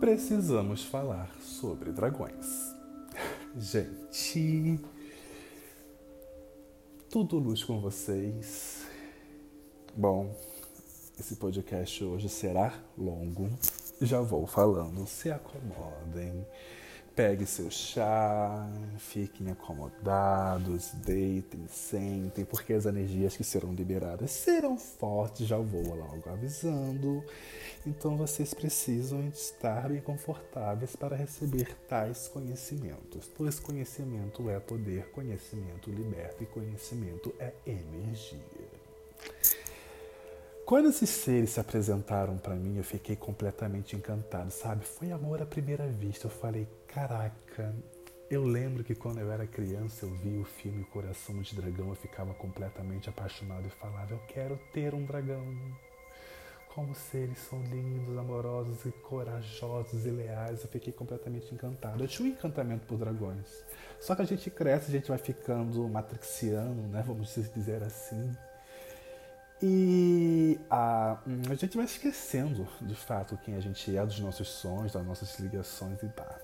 precisamos falar sobre dragões. Gente, tudo luz com vocês. Bom, esse podcast hoje será longo. Já vou falando, se acomodem Pegue seu chá, fiquem acomodados, deitem, sentem, porque as energias que serão liberadas serão fortes, já vou logo avisando. Então vocês precisam estar bem confortáveis para receber tais conhecimentos, pois conhecimento é poder, conhecimento liberta e conhecimento é energia. Quando esses seres se apresentaram para mim, eu fiquei completamente encantado, sabe? Foi amor à primeira vista. Eu falei, caraca, eu lembro que quando eu era criança eu vi o filme Coração de Dragão, eu ficava completamente apaixonado e falava, eu quero ter um dragão. Como seres são lindos, amorosos e corajosos e leais. Eu fiquei completamente encantado. Eu tinha um encantamento por dragões. Só que a gente cresce, a gente vai ficando matrixiano, né? Vamos dizer assim. E a, a gente vai esquecendo, de fato, quem a gente é, dos nossos sonhos, das nossas ligações e pá.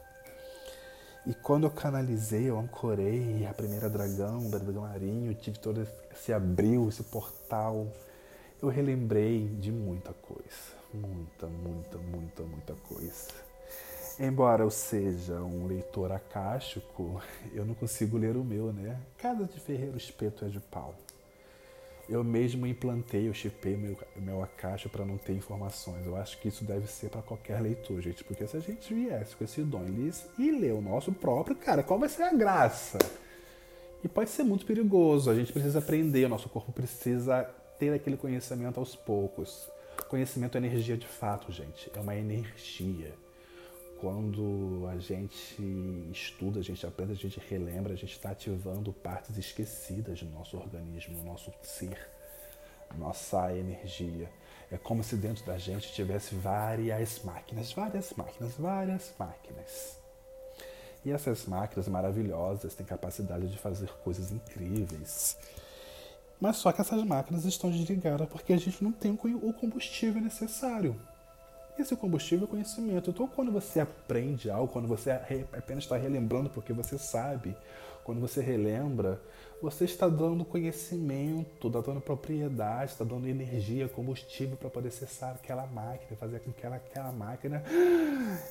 E quando eu canalizei, eu ancorei a primeira dragão, o dragão marinho, tive todo esse abril, esse portal, eu relembrei de muita coisa. Muita, muita, muita, muita coisa. Embora eu seja um leitor acástico, eu não consigo ler o meu, né? Casa de Ferreiro Espeto é de pau. Eu mesmo implantei, eu chipei meu, meu Akasha para não ter informações. Eu acho que isso deve ser para qualquer leitor, gente. Porque se a gente viesse com esse dom e ler o nosso próprio, cara, qual vai ser a graça? E pode ser muito perigoso. A gente precisa aprender, o nosso corpo precisa ter aquele conhecimento aos poucos. Conhecimento é energia de fato, gente. É uma energia quando a gente estuda, a gente aprende, a gente relembra, a gente está ativando partes esquecidas do nosso organismo, do nosso ser, nossa energia. É como se dentro da gente tivesse várias máquinas, várias máquinas, várias máquinas. E essas máquinas maravilhosas têm capacidade de fazer coisas incríveis. Mas só que essas máquinas estão desligadas porque a gente não tem o combustível necessário. Esse combustível é conhecimento. Então, quando você aprende algo, quando você apenas está relembrando porque você sabe, quando você relembra, você está dando conhecimento, está dando propriedade, está dando energia, combustível para poder acessar aquela máquina, fazer com que aquela, máquina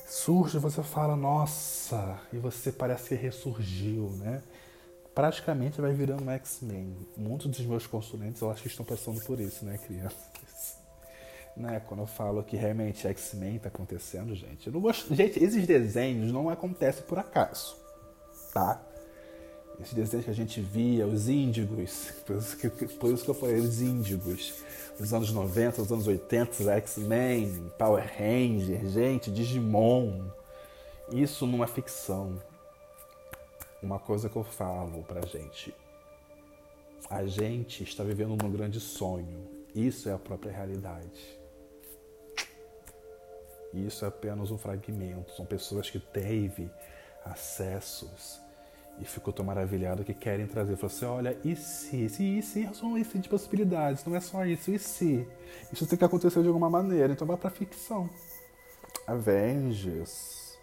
surja. Você fala, nossa, e você parece que ressurgiu, né? Praticamente vai virando um X-Men. Muitos dos meus consulentes eu acho que estão passando por isso, né, crianças? Né? Quando eu falo que realmente X-Men está acontecendo, gente. Eu não gosto... Gente, esses desenhos não acontecem por acaso, tá? Esses desenhos que a gente via, os índigos, por isso que, por isso que eu falei os índigos, os anos 90, os anos 80, X-Men, Power Ranger, gente, Digimon. Isso numa ficção. Uma coisa que eu falo pra gente. A gente está vivendo num grande sonho. Isso é a própria realidade. E isso é apenas um fragmento. São pessoas que teve acessos e ficou tão maravilhado que querem trazer. Falou assim, olha, e se? Se e se são esse de possibilidades, não é só isso, e se? Isso tem que acontecer de alguma maneira, então vai pra ficção. Avengers,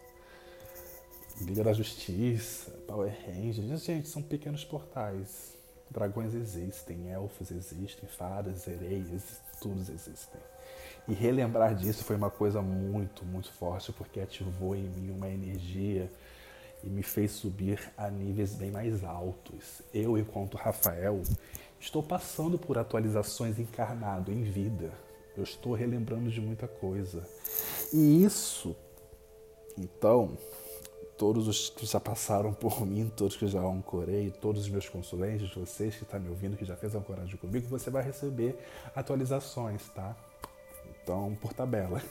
Liga da Justiça, Power Rangers, gente, são pequenos portais. Dragões existem, elfos existem, fadas, sereias, todos existem. E relembrar disso foi uma coisa muito, muito forte, porque ativou em mim uma energia e me fez subir a níveis bem mais altos. Eu, enquanto Rafael, estou passando por atualizações encarnado, em vida. Eu estou relembrando de muita coisa. E isso, então, todos os que já passaram por mim, todos que já ancorei, todos os meus consulentes, vocês que estão me ouvindo, que já fez ancoragem comigo, você vai receber atualizações, tá? Então, por tabela.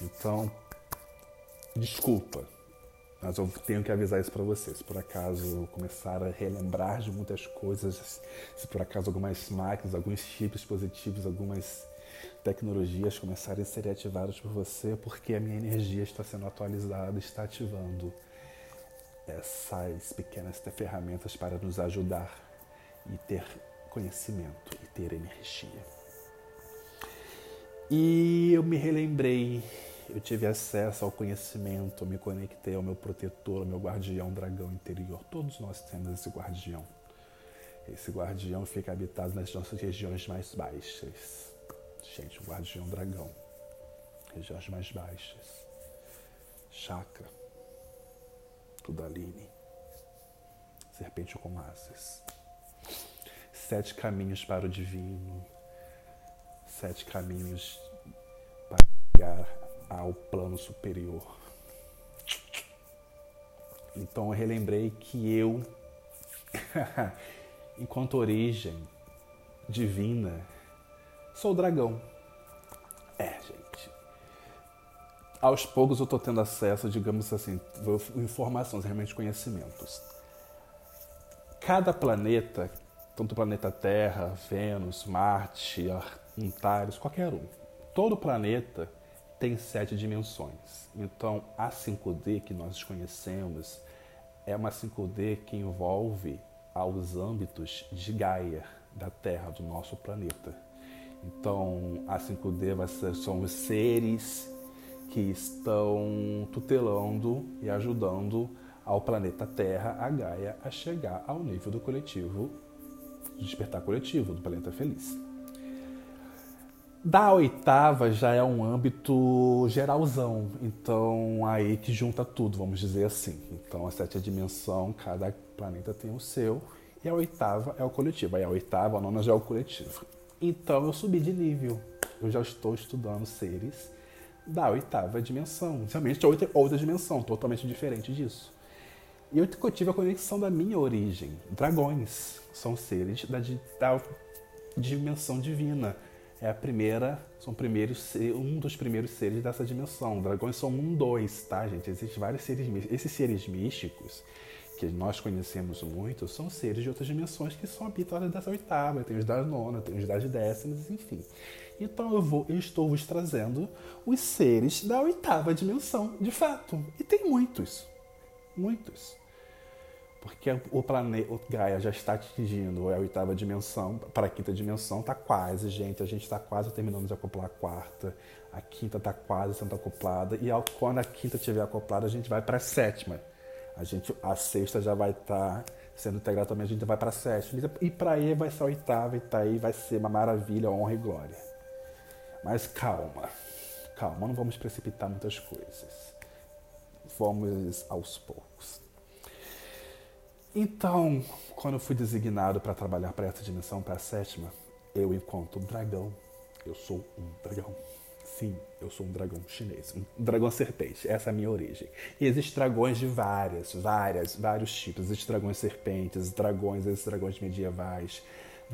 Então, desculpa, mas eu tenho que avisar isso para vocês. Se por acaso começar a relembrar de muitas coisas, se por acaso algumas máquinas, alguns chips positivos, algumas tecnologias começarem a ser ativadas por você, porque a minha energia está sendo atualizada, está ativando essas pequenas ferramentas para nos ajudar e ter conhecimento e ter energia. E eu me relembrei eu tive acesso ao conhecimento, me conectei ao meu protetor, ao meu guardião dragão interior. Todos nós temos esse guardião. Esse guardião fica habitado nas nossas regiões mais baixas. Gente, o guardião dragão. Regiões mais baixas. Chakra. Kundalini. Serpente com asas. Sete caminhos para o divino. Sete caminhos para chegar ao plano superior. Então eu relembrei que eu, enquanto origem divina, sou dragão. É, gente. Aos poucos eu estou tendo acesso, digamos assim, informações, realmente conhecimentos. Cada planeta, tanto o planeta Terra, Vênus, Marte, Antares, qualquer um, todo planeta tem sete dimensões. Então, a 5D que nós conhecemos é uma 5D que envolve aos âmbitos de Gaia, da Terra, do nosso planeta. Então, a 5D vai ser, são os seres que estão tutelando e ajudando ao planeta Terra, a Gaia, a chegar ao nível do coletivo, do despertar coletivo, do planeta feliz. Da oitava já é um âmbito geralzão, então aí que junta tudo, vamos dizer assim. Então a sétima dimensão, cada planeta tem o seu, e a oitava é o coletivo. Aí a oitava, a nona já é o coletivo. Então eu subi de nível, eu já estou estudando seres da oitava dimensão, realmente outra, outra dimensão, totalmente diferente disso. E eu tive a conexão da minha origem. Dragões são seres da, da dimensão divina é a primeira, são primeiros, um dos primeiros seres dessa dimensão. Dragões são um, dois, tá, gente? Existem vários seres místicos. Esses seres místicos, que nós conhecemos muito, são seres de outras dimensões que são habitados dessa oitava. Tem os das nona, tem os das décimas, enfim. Então eu, vou, eu estou vos trazendo os seres da oitava dimensão, de fato. E tem muitos. Muitos porque o planeta, Gaia já está atingindo a oitava dimensão, para a quinta dimensão está quase, gente, a gente está quase terminando de acoplar a quarta, a quinta está quase sendo acoplada, e ao, quando a quinta estiver acoplada, a gente vai para a sétima. A, gente, a sexta já vai estar tá sendo integrada também, a gente vai para a sétima. E para aí vai ser a oitava, e tá aí vai ser uma maravilha, honra e glória. Mas calma, calma, não vamos precipitar muitas coisas. Vamos aos poucos. Então, quando eu fui designado para trabalhar para essa dimensão, para a sétima, eu encontro um dragão. Eu sou um dragão. Sim, eu sou um dragão chinês, um dragão serpente. Essa é a minha origem. E existem dragões de várias, várias, vários tipos. Existem dragões serpentes, dragões, esses dragões medievais,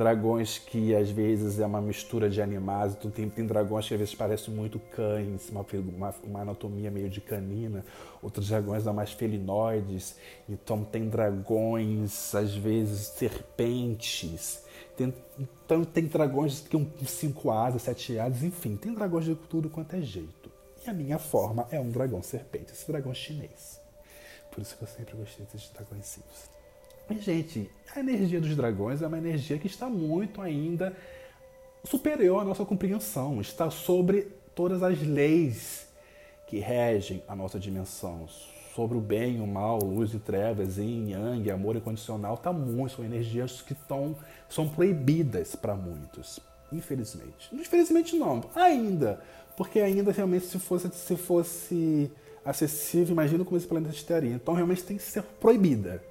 dragões que às vezes é uma mistura de animais, então tem, tem dragões que às vezes parecem muito cães, uma, uma, uma, anatomia meio de canina, outros dragões são mais felinoides, então tem dragões, às vezes serpentes, tem, então tem dragões que tem cinco asas, sete asas, enfim, tem dragões de tudo quanto é jeito. E a minha forma é um dragão serpente, esse dragão chinês. Por isso que eu sempre gostei desses dragões mas, gente, a energia dos dragões é uma energia que está muito ainda superior à nossa compreensão, está sobre todas as leis que regem a nossa dimensão, sobre o bem e o mal, luz e trevas, yin, yang, amor incondicional, tá muito, são energias que tão, são proibidas para muitos, infelizmente. Infelizmente não, ainda, porque ainda realmente se fosse, se fosse acessível, imagina como esse planeta estaria. Então realmente tem que ser proibida.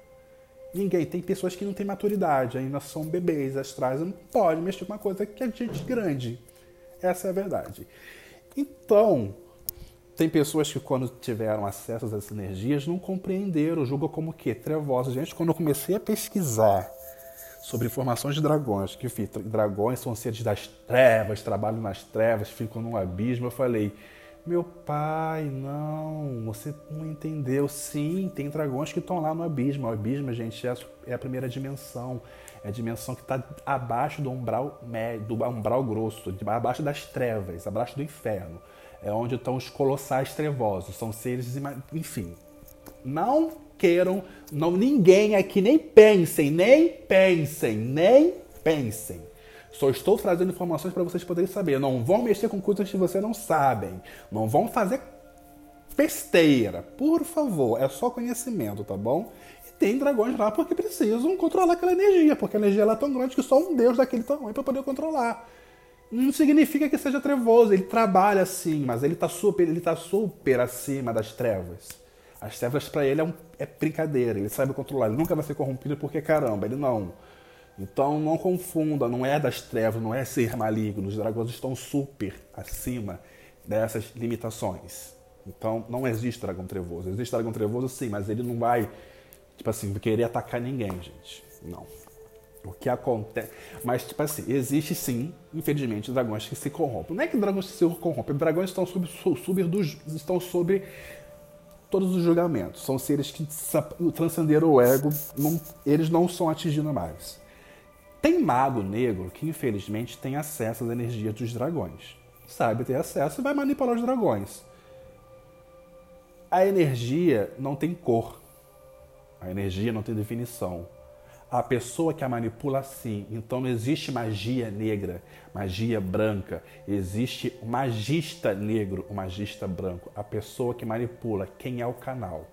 Ninguém. Tem pessoas que não têm maturidade, ainda são bebês astrais, não pode mexer com uma coisa que é gente grande. Essa é a verdade. Então, tem pessoas que quando tiveram acesso a essas energias não compreenderam, julgam como que trevosos. Gente, quando eu comecei a pesquisar sobre informações de dragões, que enfim, dragões são seres das trevas, trabalham nas trevas, ficam no abismo, eu falei, meu pai, não, você não entendeu. Sim, tem dragões que estão lá no abismo. O abismo, gente, é, é a primeira dimensão. É a dimensão que está abaixo do umbral médio, do umbral grosso, abaixo das trevas, abaixo do inferno. É onde estão os colossais trevosos. São seres, enfim. Não queiram, não ninguém aqui nem pensem, nem pensem, nem pensem só estou trazendo informações para vocês poderem saber. Não vão mexer com coisas que vocês não sabem. Não vão fazer besteira. Por favor, é só conhecimento, tá bom? E tem dragões lá porque precisam controlar aquela energia, porque a energia lá é tão grande que só um deus daquele tamanho para poder controlar. Não significa que seja trevoso, ele trabalha assim, mas ele está super, ele tá super acima das trevas. As trevas para ele é, um, é brincadeira, ele sabe controlar, ele nunca vai ser corrompido porque caramba, ele não. Então não confunda, não é das trevas, não é ser maligno. Os dragões estão super acima dessas limitações. Então não existe dragão trevoso. Existe dragão trevoso sim, mas ele não vai, tipo assim, querer atacar ninguém, gente. Não. O que acontece. Mas, tipo assim, existe sim, infelizmente, dragões que se corrompem. Não é que dragões se corrompem, dragões estão sob, sob, estão sobre todos os julgamentos. São seres que transcenderam o ego, não, eles não são atingidos mais. Tem mago negro que, infelizmente, tem acesso às energias dos dragões. Sabe ter acesso e vai manipular os dragões. A energia não tem cor. A energia não tem definição. A pessoa que a manipula, sim. Então não existe magia negra, magia branca. Existe o magista negro, o magista branco. A pessoa que manipula, quem é o canal.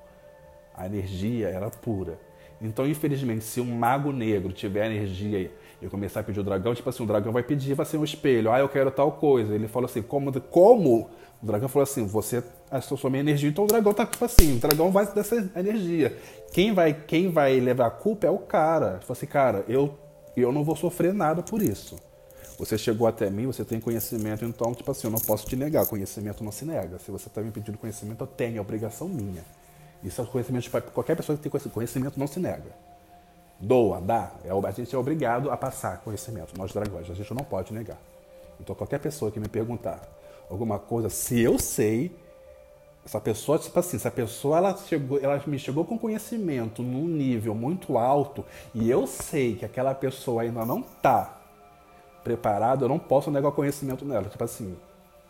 A energia era pura. Então, infelizmente, se um mago negro tiver energia e começar a pedir o dragão, tipo assim, o dragão vai pedir, vai ser um espelho. Ah, eu quero tal coisa. Ele falou assim, como? como? O dragão falou assim, você associou minha energia, então o dragão tá tipo assim, o dragão vai dessa energia. Quem vai, quem vai levar a culpa é o cara. Falou assim, cara, eu, eu não vou sofrer nada por isso. Você chegou até mim, você tem conhecimento, então, tipo assim, eu não posso te negar. Conhecimento não se nega. Se você está me pedindo conhecimento, eu tenho, é obrigação minha. Isso é conhecimento de qualquer pessoa que tem conhecimento não se nega. Doa, dá. É, a gente é obrigado a passar conhecimento. Nós dragões, a gente não pode negar. Então qualquer pessoa que me perguntar alguma coisa, se eu sei, essa pessoa, tipo assim, se a pessoa ela chegou, ela me chegou com conhecimento num nível muito alto e eu sei que aquela pessoa ainda não está preparada, eu não posso negar o conhecimento nela. Tipo assim,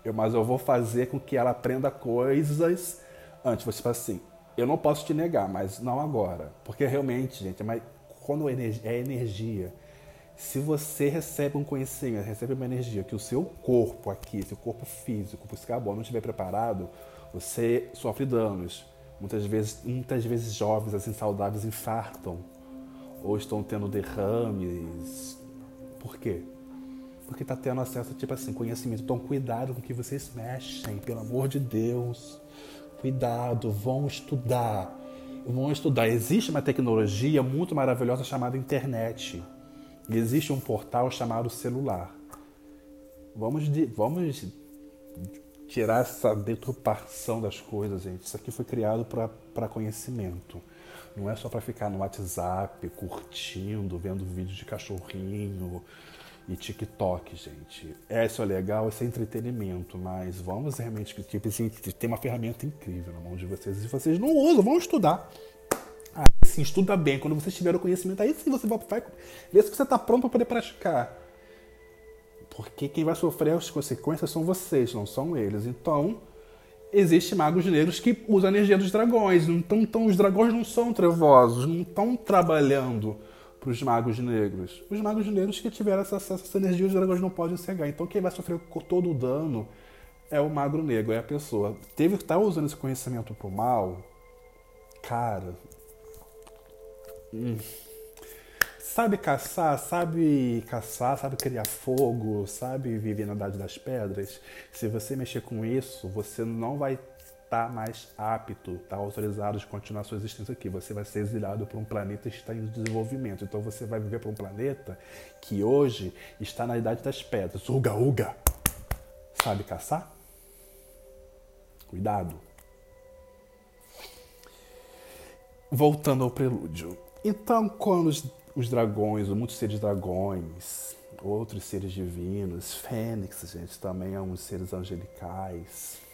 eu, mas eu vou fazer com que ela aprenda coisas antes. Tipo assim, eu não posso te negar, mas não agora. Porque realmente, gente, mas quando é energia, se você recebe um conhecimento, recebe uma energia que o seu corpo aqui, seu corpo físico, esse carbono não estiver preparado, você sofre danos. Muitas vezes, muitas vezes jovens assim saudáveis infartam ou estão tendo derrames. Por quê? Porque está tendo acesso tipo assim conhecimento. Então cuidado com o que vocês mexem, pelo amor de Deus. Cuidado, vão estudar. Vão estudar. Existe uma tecnologia muito maravilhosa chamada internet. E existe um portal chamado celular. Vamos, de, vamos tirar essa deturpação das coisas, gente. Isso aqui foi criado para conhecimento. Não é só para ficar no WhatsApp, curtindo, vendo vídeo de cachorrinho, e TikTok, gente. Essa é legal, esse é entretenimento, mas vamos realmente tipo assim, tem uma ferramenta incrível na mão de vocês. E vocês não usam, vão estudar. Aí sim, estuda bem. Quando vocês tiverem o conhecimento, aí sim você vai, vai ver se você está pronto para poder praticar. Porque quem vai sofrer as consequências são vocês, não são eles. Então, existem magos negros que usam a energia dos dragões. Então, então os dragões não são trevosos, não estão trabalhando para os magos negros. Os magos negros que tiveram acesso a essa energia, os dragões não podem cegar. Então quem vai sofrer todo o dano é o magro negro, é a pessoa. Teve que tá usando esse conhecimento pro mal, cara. Hum. Sabe caçar, sabe caçar, sabe criar fogo, sabe viver na idade das pedras. Se você mexer com isso, você não vai está mais apto, está autorizado de continuar sua existência aqui. Você vai ser exilado para um planeta que está em desenvolvimento. Então você vai viver para um planeta que hoje está na idade das pedras. Uga, uga! Sabe caçar? Cuidado. Voltando ao prelúdio. Então, quando os, os dragões, muitos seres dragões, outros seres divinos, fênix, gente, também é uns seres angelicais,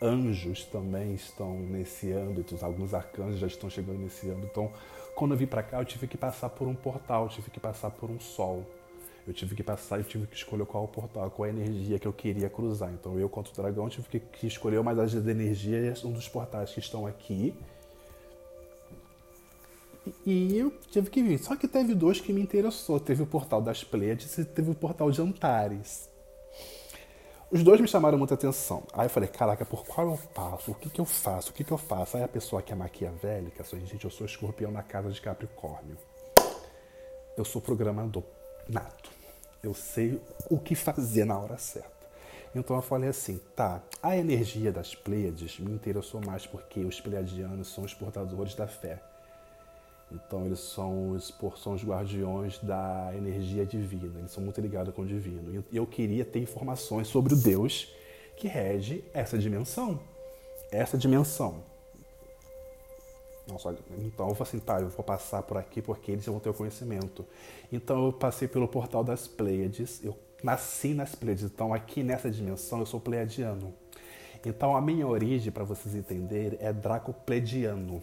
anjos também estão nesse âmbito, alguns arcanjos já estão chegando nesse âmbito. Então, quando eu vim para cá, eu tive que passar por um portal, eu tive que passar por um sol. Eu tive que passar, eu tive que escolher qual portal, qual energia que eu queria cruzar. Então, eu, quanto dragão, tive que, escolher uma das energias, um dos portais que estão aqui. E eu tive que vir. Só que teve dois que me interessou. Teve o portal das Pleiades e teve o portal de Antares. Os dois me chamaram muita atenção. Aí eu falei, caraca, por qual eu passo? O que, que eu faço? O que, que eu faço? Aí a pessoa que é maquiavélica, assim, gente, eu sou escorpião na casa de Capricórnio. Eu sou programador nato. Eu sei o que fazer na hora certa. Então eu falei assim, tá, a energia das Pleiades me interessou mais porque os pleiadianos são os portadores da fé. Então eles são os, guardiões da energia divina, eles são muito ligados com o divino. E eu queria ter informações sobre o Deus que rege essa dimensão. Essa dimensão. Nossa, então eu falei assim, tá, eu vou passar por aqui porque eles vão ter o conhecimento. Então eu passei pelo portal das Pleiades, eu nasci nas Pleiades, então aqui nessa dimensão eu sou pleiadiano. Então a minha origem, para vocês entenderem, é dracopleidiano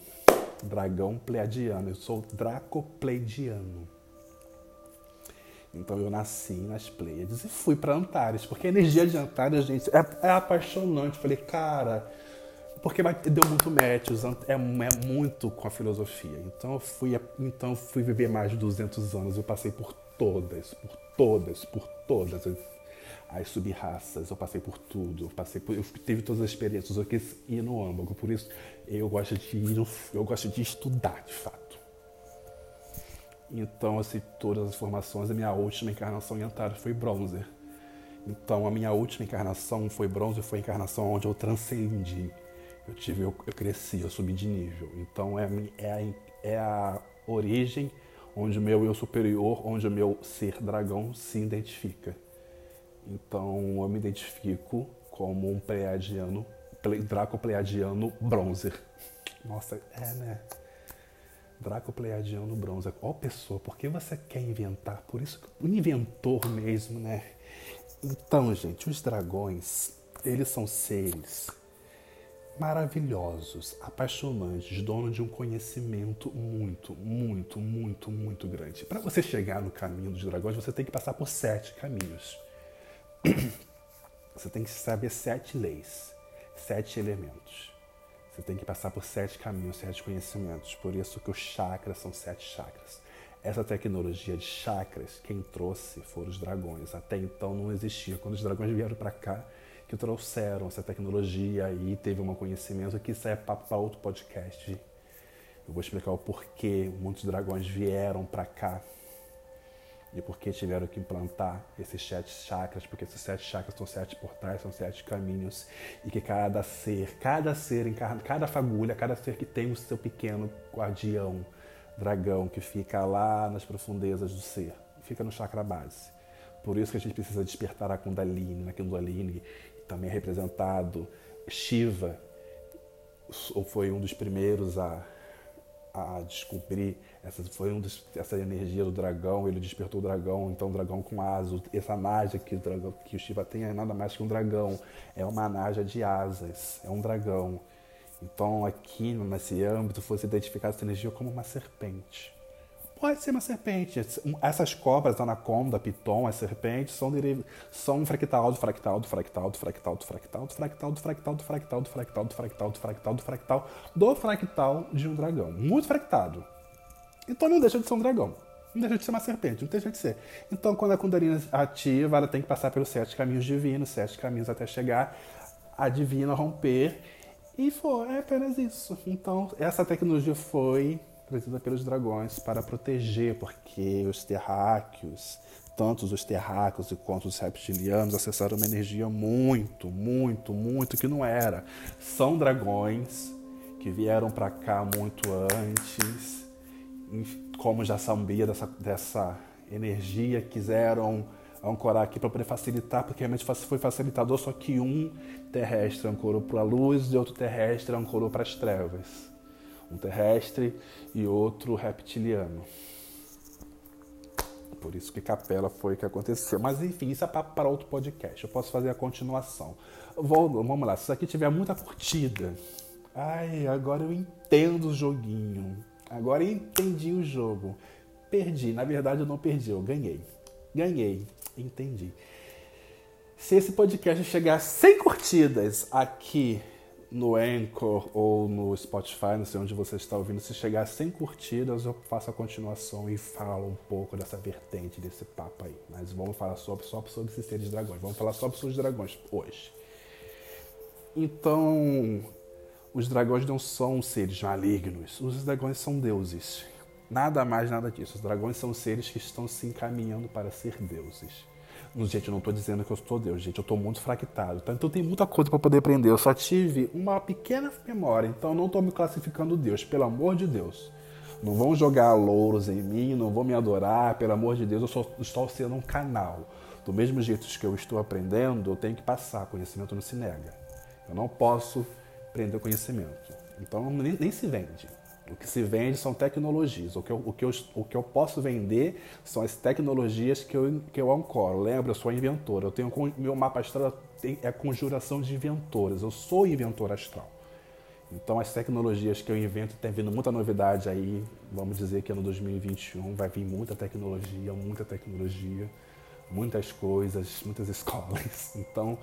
dragão pleiadiano. Eu sou dracopleidiano. Então eu nasci nas Pleiades e fui para Antares, porque a energia de Antares, gente, é, é apaixonante. Falei, cara, porque deu muito match, é, é muito com a filosofia. Então eu fui, então fui viver mais de 200 anos. Eu passei por todas, por todas, por todas as sub-raças, eu passei por tudo, eu passei por, eu tive todas as experiências, eu quis ir no âmago, por isso eu gosto de ir no, eu gosto de estudar, de fato. Então, assim, todas as formações, a minha última encarnação em Antares foi bronzer. Então, a minha última encarnação foi bronze, foi a encarnação onde eu transcendi. Eu tive, eu, eu cresci, eu subi de nível. Então, é é a, é a origem onde o meu eu superior, onde o meu ser dragão se identifica. Então eu me identifico como um pleiadiano, Draco Pleiadiano Bronzer. Nossa, é, né? Draco Pleiadiano Bronzer. Qual pessoa? Por que você quer inventar? Por isso, o inventor mesmo, né? Então, gente, os dragões, eles são seres maravilhosos, apaixonantes, donos de um conhecimento muito, muito, muito, muito grande. Para você chegar no caminho dos dragões, você tem que passar por sete caminhos. Você tem que saber sete leis, sete elementos. Você tem que passar por sete caminhos, sete conhecimentos. Por isso que os chakras são sete chakras. Essa tecnologia de chakras, quem trouxe foram os dragões. Até então não existia. Quando os dragões vieram para cá, que trouxeram essa tecnologia e teve um conhecimento que isso é papo para outro podcast. Eu vou explicar o porquê muitos dragões vieram para cá e por que tiveram que implantar esses sete chakras, porque esses sete chakras são sete portais, são sete caminhos, e que cada ser, cada ser encarna, cada fagulha, cada ser que tem o seu pequeno guardião, dragão, que fica lá nas profundezas do ser, fica no chakra base. Por isso que a gente precisa despertar a Kundalini, na Kundalini também é representado Shiva, ou foi um dos primeiros a a descobrir essa foi um dos, essa energia do dragão ele despertou o dragão então o dragão com asas essa naja que o dragão que o Shiva tem é nada mais que um dragão é uma naja de asas é um dragão então aqui nesse âmbito fosse identificar essa energia como uma serpente Pode ser uma serpente. Essas cobras, anaconda, piton, as serpentes, são, são um fractal do fractal do fractal do fractal do fractal do fractal do fractal do fractal do fractal do fractal do fractal do fractal do fractal de um dragão. Muito fractado. Então não deixa de ser um dragão. Não deixa de ser uma serpente, não deixa de ser. Então, quando a Kundalini ativa, ela tem que passar pelos sete caminhos divinos, sete caminhos até chegar a divina romper. E foi, é apenas isso. Então, essa tecnologia foi trazida pelos dragões para proteger, porque os terráqueos, tanto os terráqueos quanto os reptilianos, acessaram uma energia muito, muito, muito que não era. São dragões que vieram para cá muito antes, como já sabia dessa, dessa energia, quiseram ancorar aqui para poder facilitar, porque realmente foi facilitador, só que um terrestre ancorou para a luz e outro terrestre ancorou para as trevas um terrestre e outro reptiliano. Por isso que capela foi o que aconteceu. Mas enfim, isso é para outro podcast. Eu posso fazer a continuação. Vou, vamos lá, se isso aqui tiver muita curtida. Ai, agora eu entendo o joguinho. Agora entendi o jogo. Perdi. Na verdade, eu não perdi, eu ganhei. Ganhei. Entendi. Se esse podcast chegar a 100 curtidas aqui no Anchor ou no Spotify, não sei onde você está ouvindo, se chegar a 100 curtidas, eu faço a continuação e falo um pouco dessa vertente, desse papo aí. Mas vamos falar só, só sobre esses seres dragões. Vamos falar só sobre os dragões hoje. Então, os dragões não são seres malignos. Os dragões são deuses. Nada mais, nada disso. Os dragões são seres que estão se encaminhando para ser deuses. Gente, eu não estou dizendo que eu sou Deus, gente. Eu estou muito fractado. Tá? Então tem muita coisa para poder aprender. Eu só tive uma pequena memória. Então não estou me classificando Deus, pelo amor de Deus. Não vão jogar louros em mim, não vão me adorar, pelo amor de Deus. Eu só estou sendo um canal. Do mesmo jeito que eu estou aprendendo, eu tenho que passar. Conhecimento não se nega. Eu não posso prender conhecimento. Então nem, nem se vende. O que se vende são tecnologias. O que eu, o que eu, o que eu posso vender são as tecnologias que eu, que eu ancoro. Lembra, eu sou inventora. Eu tenho meu mapa astral é conjuração de inventoras. Eu sou inventor astral. Então as tecnologias que eu invento tem vindo muita novidade aí. Vamos dizer que no 2021 vai vir muita tecnologia, muita tecnologia, muitas coisas, muitas escolas. Então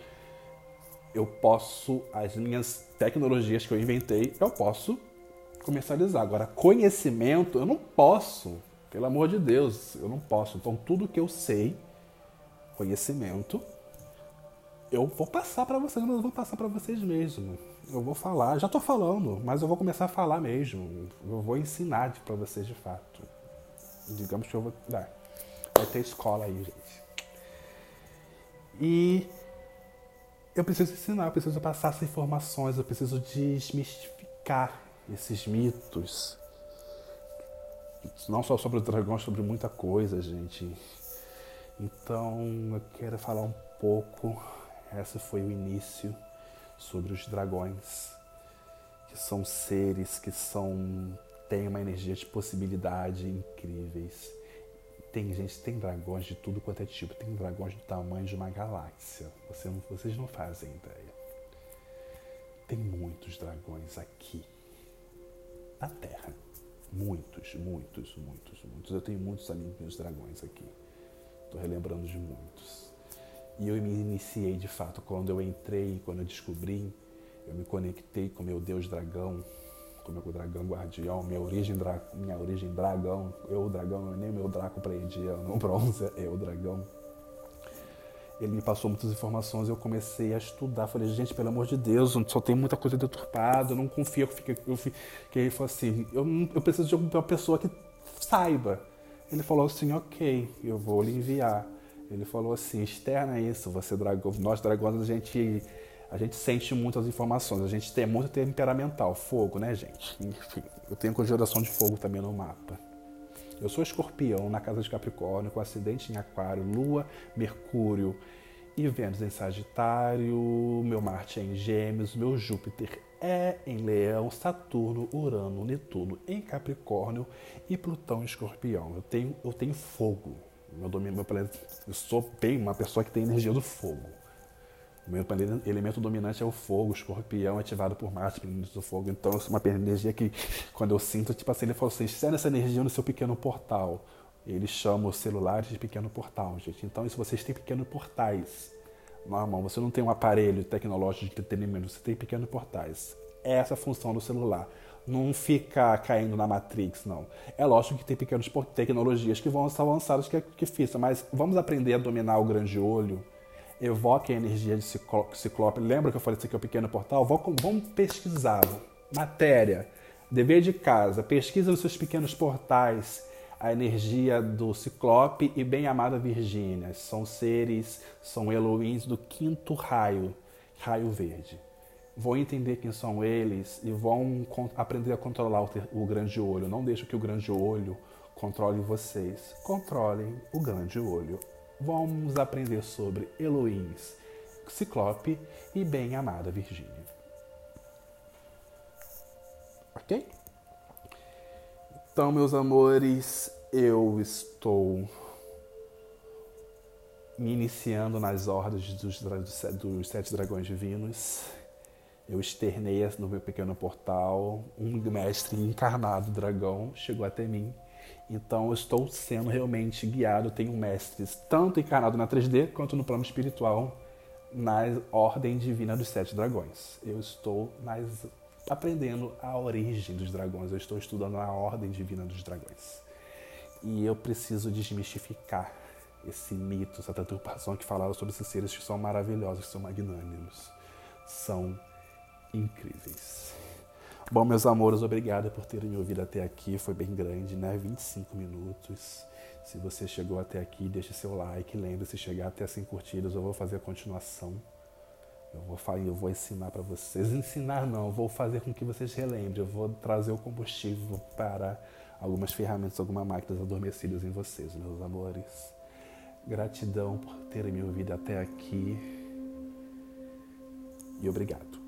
eu posso as minhas tecnologias que eu inventei, eu posso comercializar. Agora, conhecimento, eu não posso, pelo amor de Deus, eu não posso. Então, tudo que eu sei, conhecimento, eu vou passar para vocês, mas eu vou passar para vocês mesmo. Eu vou falar, já estou falando, mas eu vou começar a falar mesmo. Eu vou ensinar para vocês de fato. Digamos que eu vou. Vai, vai ter escola aí, gente. E eu preciso ensinar, eu preciso passar essas informações, eu preciso desmistificar esses mitos. Não só sobre o dragão, sobre muita coisa, gente. Então eu quero falar um pouco. Esse foi o início sobre os dragões, que são seres que são têm uma energia de possibilidade incríveis. Tem gente, tem dragões de tudo quanto é tipo. Tem dragões do tamanho de uma galáxia. Você, vocês não fazem ideia. Tem muitos dragões aqui na Terra. Muitos, muitos, muitos, muitos. Eu tenho muitos amigos dragões aqui. Estou relembrando de muitos. E eu me iniciei de fato quando eu entrei, quando eu descobri, eu me conectei com meu Deus dragão, com meu dragão guardião, minha origem, dra... minha origem dragão. Eu, o dragão, nem meu Draco pleiadiano, bronze, é o dragão ele me passou muitas informações, eu comecei a estudar. Falei, gente, pelo amor de Deus, só tem muita coisa deturpada, eu não confio. Eu fiquei, eu fiquei, que ele falou assim, eu, eu preciso de uma pessoa que saiba. Ele falou assim, ok, eu vou lhe enviar. Ele falou assim, externa isso, você dragão, nós dragões a gente a gente sente muitas informações, a gente tem muito temperamental, fogo, né, gente? Enfim, eu tenho conjuração de fogo também no mapa. Eu sou escorpião na casa de Capricórnio, com acidente em Aquário, Lua, Mercúrio e Vênus em Sagitário, meu Marte é em Gêmeos, meu Júpiter é em Leão, Saturno, Urano, Netuno em Capricórnio e Plutão em Escorpião. Eu tenho, eu tenho fogo. Meu, domínio, meu planeta, eu sou bem uma pessoa que tem energia do fogo. O elemento dominante é o fogo, o escorpião ativado por Marte, do fogo. Então, é uma energia que, quando eu sinto, tipo assim, ele falou assim: externa essa energia no seu pequeno portal. Ele chama os celulares de pequeno portal, gente. Então, se vocês têm pequenos portais, normal, você não tem um aparelho tecnológico de entretenimento, você tem pequenos portais. É essa a função do celular. Não fica caindo na Matrix, não. É lógico que tem pequenas tecnologias que vão ser avançadas que, que fica, mas vamos aprender a dominar o grande olho evoquem a energia de Ciclope. Lembra que eu falei isso aqui é o pequeno portal? Vamos pesquisar. Matéria, dever de casa, pesquisa nos seus pequenos portais a energia do Ciclope e bem-amada Virgínia. São seres, são Elohims do quinto raio, raio verde. Vão entender quem são eles e vão aprender a controlar o, o grande olho. Não deixe que o grande olho controle vocês. Controlem o grande olho vamos aprender sobre Eloís, Ciclope e bem-amada Virgínia. Ok? Então, meus amores, eu estou me iniciando nas ordens dos, dos sete dragões divinos. Eu externei no meu pequeno portal. Um mestre encarnado dragão chegou até mim então eu estou sendo realmente guiado, tenho mestres tanto encarnado na 3D quanto no plano espiritual na Ordem Divina dos Sete Dragões. Eu estou mais aprendendo a origem dos dragões. Eu estou estudando a Ordem Divina dos Dragões. E eu preciso desmistificar esse mito, essa deturpação que falaram sobre esses seres que são maravilhosos, que são magnânimos, são incríveis. Bom, meus amores, obrigado por terem me ouvido até aqui. Foi bem grande, né? 25 minutos. Se você chegou até aqui, deixe seu like. Lembre-se, chegar até 100 curtidas, eu vou fazer a continuação. Eu vou, eu vou ensinar para vocês. Ensinar não, eu vou fazer com que vocês relembrem. Eu vou trazer o combustível para algumas ferramentas, algumas máquinas adormecidas em vocês, meus amores. Gratidão por terem me ouvido até aqui. E obrigado.